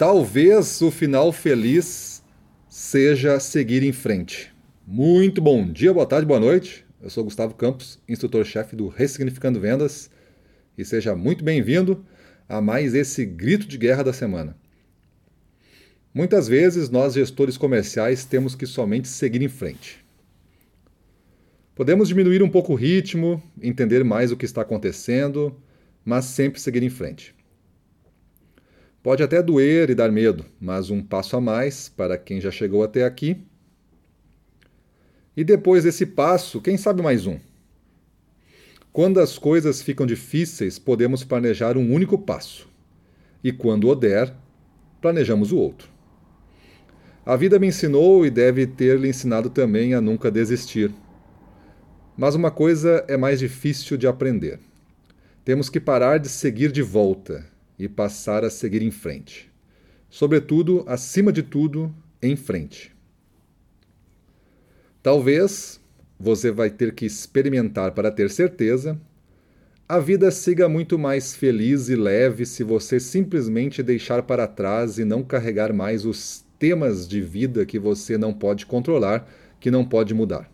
Talvez o final feliz seja seguir em frente. Muito bom dia, boa tarde, boa noite. Eu sou Gustavo Campos, instrutor-chefe do Ressignificando Vendas, e seja muito bem-vindo a mais esse grito de guerra da semana. Muitas vezes nós, gestores comerciais, temos que somente seguir em frente. Podemos diminuir um pouco o ritmo, entender mais o que está acontecendo, mas sempre seguir em frente. Pode até doer e dar medo, mas um passo a mais para quem já chegou até aqui. E depois desse passo, quem sabe mais um? Quando as coisas ficam difíceis, podemos planejar um único passo. E quando o der, planejamos o outro. A vida me ensinou e deve ter lhe ensinado também a nunca desistir. Mas uma coisa é mais difícil de aprender. Temos que parar de seguir de volta e passar a seguir em frente. Sobretudo, acima de tudo, em frente. Talvez você vai ter que experimentar para ter certeza. A vida siga muito mais feliz e leve se você simplesmente deixar para trás e não carregar mais os temas de vida que você não pode controlar, que não pode mudar.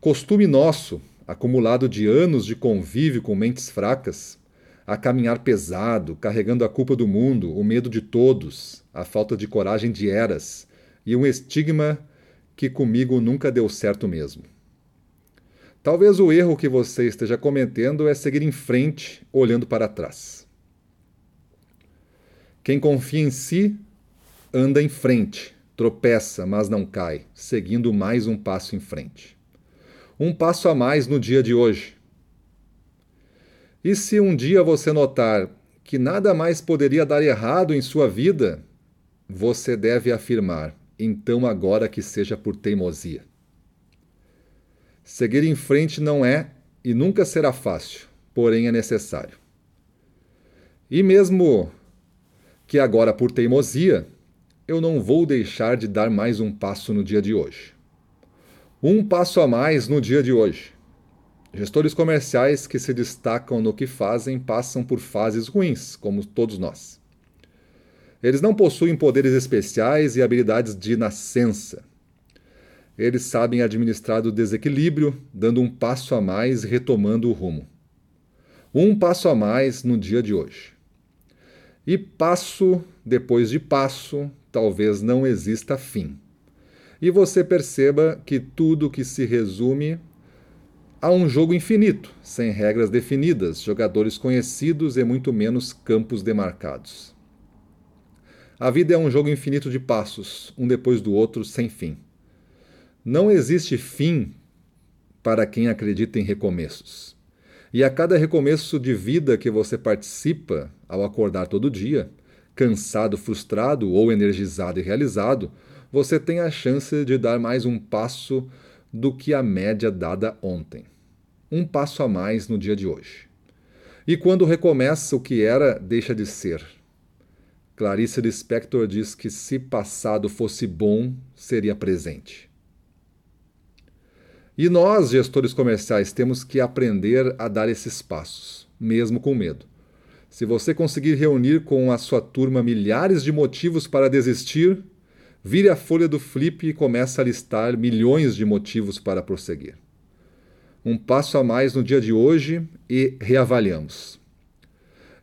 Costume nosso, acumulado de anos de convívio com mentes fracas, a caminhar pesado, carregando a culpa do mundo, o medo de todos, a falta de coragem de eras e um estigma que comigo nunca deu certo mesmo. Talvez o erro que você esteja cometendo é seguir em frente, olhando para trás. Quem confia em si anda em frente, tropeça, mas não cai, seguindo mais um passo em frente. Um passo a mais no dia de hoje, e se um dia você notar que nada mais poderia dar errado em sua vida, você deve afirmar: então agora que seja por teimosia. Seguir em frente não é e nunca será fácil, porém é necessário. E mesmo que agora por teimosia, eu não vou deixar de dar mais um passo no dia de hoje. Um passo a mais no dia de hoje. Gestores comerciais que se destacam no que fazem passam por fases ruins, como todos nós. Eles não possuem poderes especiais e habilidades de nascença. Eles sabem administrar o desequilíbrio, dando um passo a mais e retomando o rumo. Um passo a mais no dia de hoje. E passo depois de passo, talvez não exista fim. E você perceba que tudo que se resume Há um jogo infinito, sem regras definidas, jogadores conhecidos e muito menos campos demarcados. A vida é um jogo infinito de passos, um depois do outro, sem fim. Não existe fim para quem acredita em recomeços. E a cada recomeço de vida que você participa, ao acordar todo dia, cansado, frustrado ou energizado e realizado, você tem a chance de dar mais um passo do que a média dada ontem um passo a mais no dia de hoje. E quando recomeça o que era, deixa de ser. Clarice Lispector diz que se passado fosse bom, seria presente. E nós, gestores comerciais, temos que aprender a dar esses passos, mesmo com medo. Se você conseguir reunir com a sua turma milhares de motivos para desistir, vire a folha do flip e comece a listar milhões de motivos para prosseguir um passo a mais no dia de hoje e reavaliamos.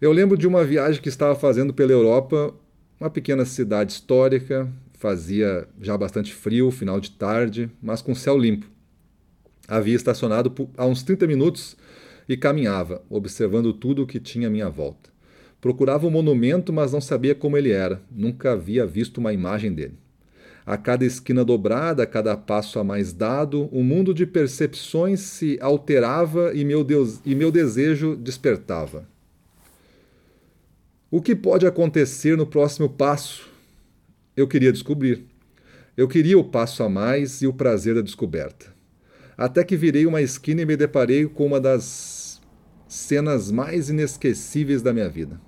Eu lembro de uma viagem que estava fazendo pela Europa, uma pequena cidade histórica, fazia já bastante frio, final de tarde, mas com céu limpo. Havia estacionado há uns 30 minutos e caminhava, observando tudo o que tinha à minha volta. Procurava o um monumento, mas não sabia como ele era, nunca havia visto uma imagem dele. A cada esquina dobrada, a cada passo a mais dado, o um mundo de percepções se alterava e meu, Deus, e meu desejo despertava. O que pode acontecer no próximo passo? Eu queria descobrir. Eu queria o passo a mais e o prazer da descoberta. Até que virei uma esquina e me deparei com uma das cenas mais inesquecíveis da minha vida.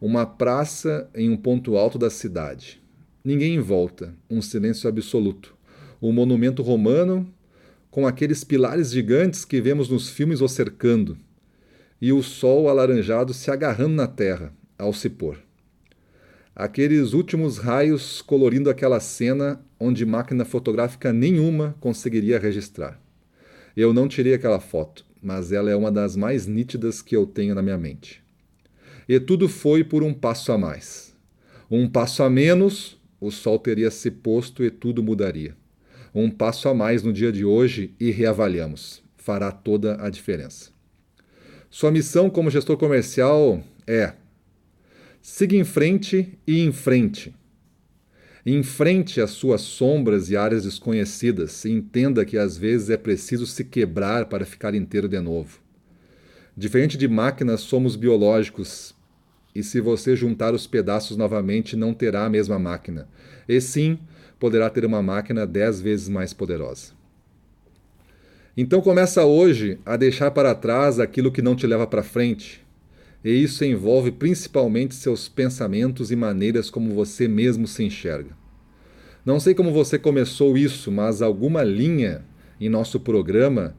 Uma praça em um ponto alto da cidade. Ninguém em volta, um silêncio absoluto. O monumento romano, com aqueles pilares gigantes que vemos nos filmes o cercando, e o sol alaranjado se agarrando na terra, ao se pôr. aqueles últimos raios colorindo aquela cena onde máquina fotográfica nenhuma conseguiria registrar. Eu não tirei aquela foto, mas ela é uma das mais nítidas que eu tenho na minha mente. E tudo foi por um passo a mais. Um passo a menos, o sol teria se posto e tudo mudaria. Um passo a mais no dia de hoje e reavaliamos. Fará toda a diferença. Sua missão como gestor comercial é Siga em frente e em frente. Enfrente as suas sombras e áreas desconhecidas e entenda que às vezes é preciso se quebrar para ficar inteiro de novo. Diferente de máquinas, somos biológicos e se você juntar os pedaços novamente, não terá a mesma máquina. E sim, poderá ter uma máquina dez vezes mais poderosa. Então começa hoje a deixar para trás aquilo que não te leva para frente e isso envolve principalmente seus pensamentos e maneiras como você mesmo se enxerga. Não sei como você começou isso, mas alguma linha em nosso programa,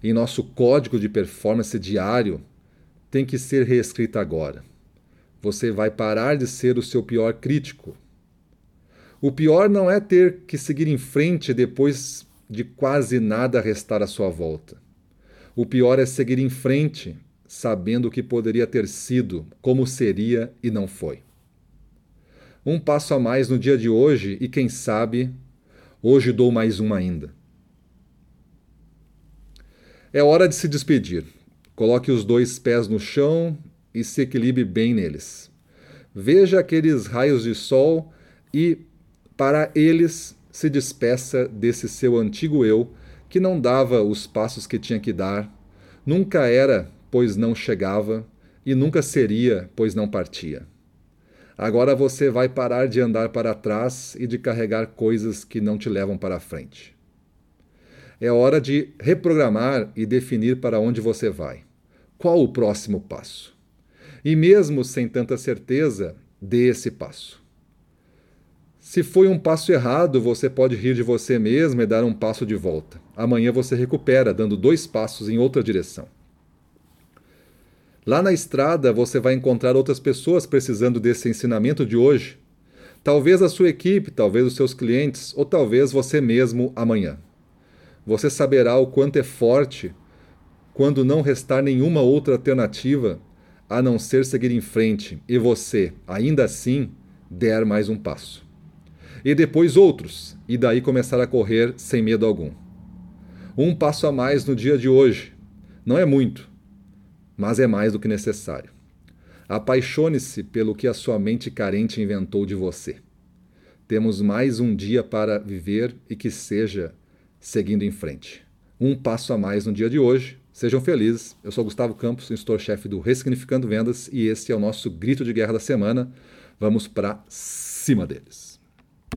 em nosso código de performance diário, tem que ser reescrita agora. Você vai parar de ser o seu pior crítico. O pior não é ter que seguir em frente depois de quase nada restar à sua volta. O pior é seguir em frente sabendo o que poderia ter sido, como seria e não foi. Um passo a mais no dia de hoje e quem sabe, hoje dou mais um ainda. É hora de se despedir. Coloque os dois pés no chão e se equilibre bem neles. Veja aqueles raios de sol e, para eles, se despeça desse seu antigo eu que não dava os passos que tinha que dar, nunca era pois não chegava, e nunca seria, pois não partia. Agora você vai parar de andar para trás e de carregar coisas que não te levam para frente. É hora de reprogramar e definir para onde você vai. Qual o próximo passo? E mesmo sem tanta certeza, dê esse passo. Se foi um passo errado, você pode rir de você mesmo e dar um passo de volta. Amanhã você recupera, dando dois passos em outra direção. Lá na estrada você vai encontrar outras pessoas precisando desse ensinamento de hoje. Talvez a sua equipe, talvez os seus clientes, ou talvez você mesmo amanhã. Você saberá o quanto é forte quando não restar nenhuma outra alternativa a não ser seguir em frente e você, ainda assim, der mais um passo. E depois outros, e daí começar a correr sem medo algum. Um passo a mais no dia de hoje. Não é muito, mas é mais do que necessário. Apaixone-se pelo que a sua mente carente inventou de você. Temos mais um dia para viver e que seja seguindo em frente. Um passo a mais no dia de hoje. Sejam felizes. Eu sou Gustavo Campos, instrutor-chefe do Ressignificando Vendas e esse é o nosso grito de guerra da semana. Vamos para cima deles.